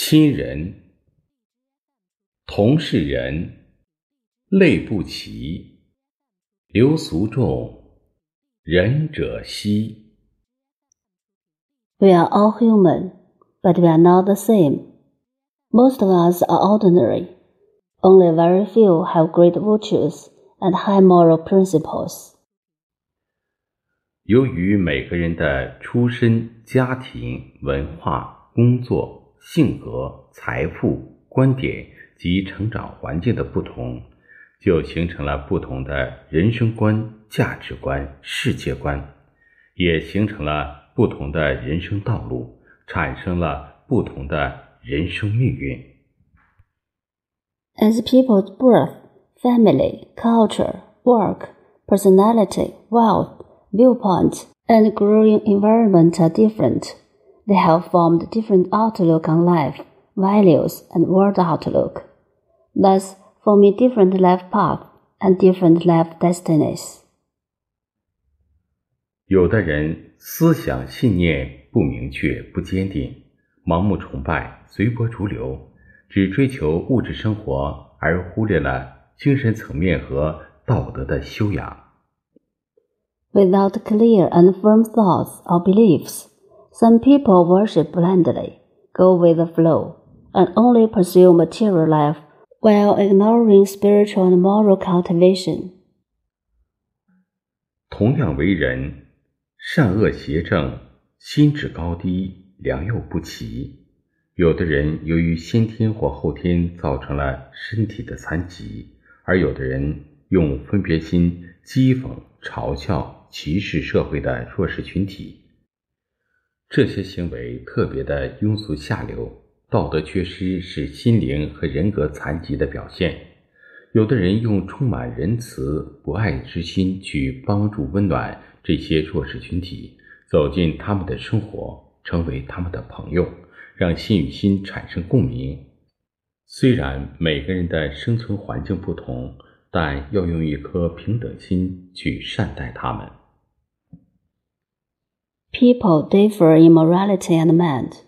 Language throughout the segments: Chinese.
亲人、同是人，类不齐，流俗众，仁者稀。We are all human, but we are not the same. Most of us are ordinary. Only very few have great virtues and high moral principles. 由于每个人的出身、家庭、文化、工作、性格、财富、观点及成长环境的不同，就形成了不同的人生观、价值观、世界观，也形成了不同的人生道路，产生了不同的人生命运。As people's birth, family, culture, work, personality, wealth, viewpoint, and growing environment are different, they have formed different outlook on life, values, and world outlook, thus forming different life paths and different life destinies. 有的人思想信念不明确、不坚定，盲目崇拜、随波逐流，只追求物质生活，而忽略了精神层面和道德的修养。 Without clear and firm thoughts or beliefs, some people worship blindly, go with the flow, and only pursue material life while ignoring spiritual and moral cultivation. 同样为人，善恶邪正、心智高低、良莠不齐。有的人由于先天或后天造成了身体的残疾，而有的人用分别心讥讽、嘲笑、歧视社会的弱势群体。这些行为特别的庸俗下流，道德缺失是心灵和人格残疾的表现。有的人用充满仁慈、博爱之心去帮助、温暖这些弱势群体，走进他们的生活，成为他们的朋友，让心与心产生共鸣。虽然每个人的生存环境不同，但要用一颗平等心去善待他们。People differ in morality and mind.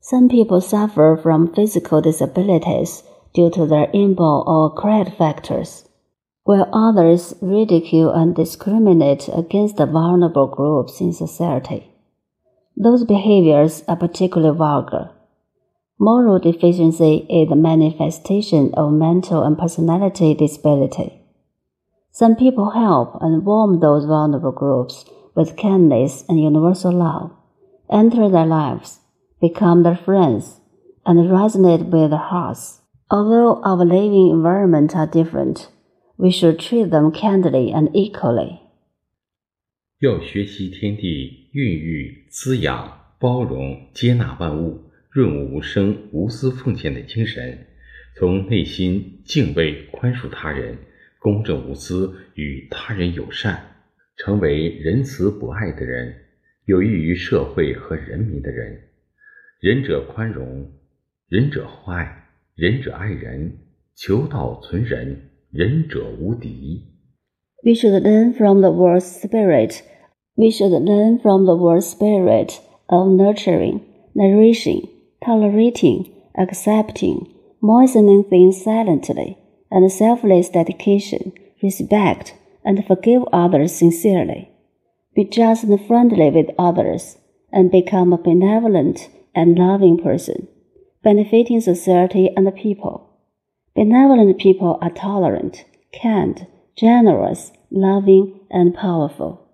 Some people suffer from physical disabilities due to their inborn or acquired factors, while others ridicule and discriminate against the vulnerable groups in society. Those behaviors are particularly vulgar. Moral deficiency is the manifestation of mental and personality disability. Some people help and warm those vulnerable groups with kindness and universal love, enter their lives, become their friends, and resonate with their hearts. Although our living environment are different, we should treat them kindly and equally. 要学习天地孕育、滋养、包容、接纳万物、润物无声、无私奉献的精神，从内心敬畏、宽恕他人，公正无私，与他人友善， 成为仁慈博爱的人，有益于社会和人民的人。仁者宽容，仁者厚爱，仁者爱人，求道存仁，仁者无敌。We should learn from the world spirit. We should learn from the world spirit of nurturing, nourishing, tolerating, accepting, moistening things silently, and selfless dedication, respect, and forgive others sincerely. Be just and friendly with others, and become a benevolent and loving person, benefiting society and the people. Benevolent people are tolerant, kind, generous, loving, and powerful.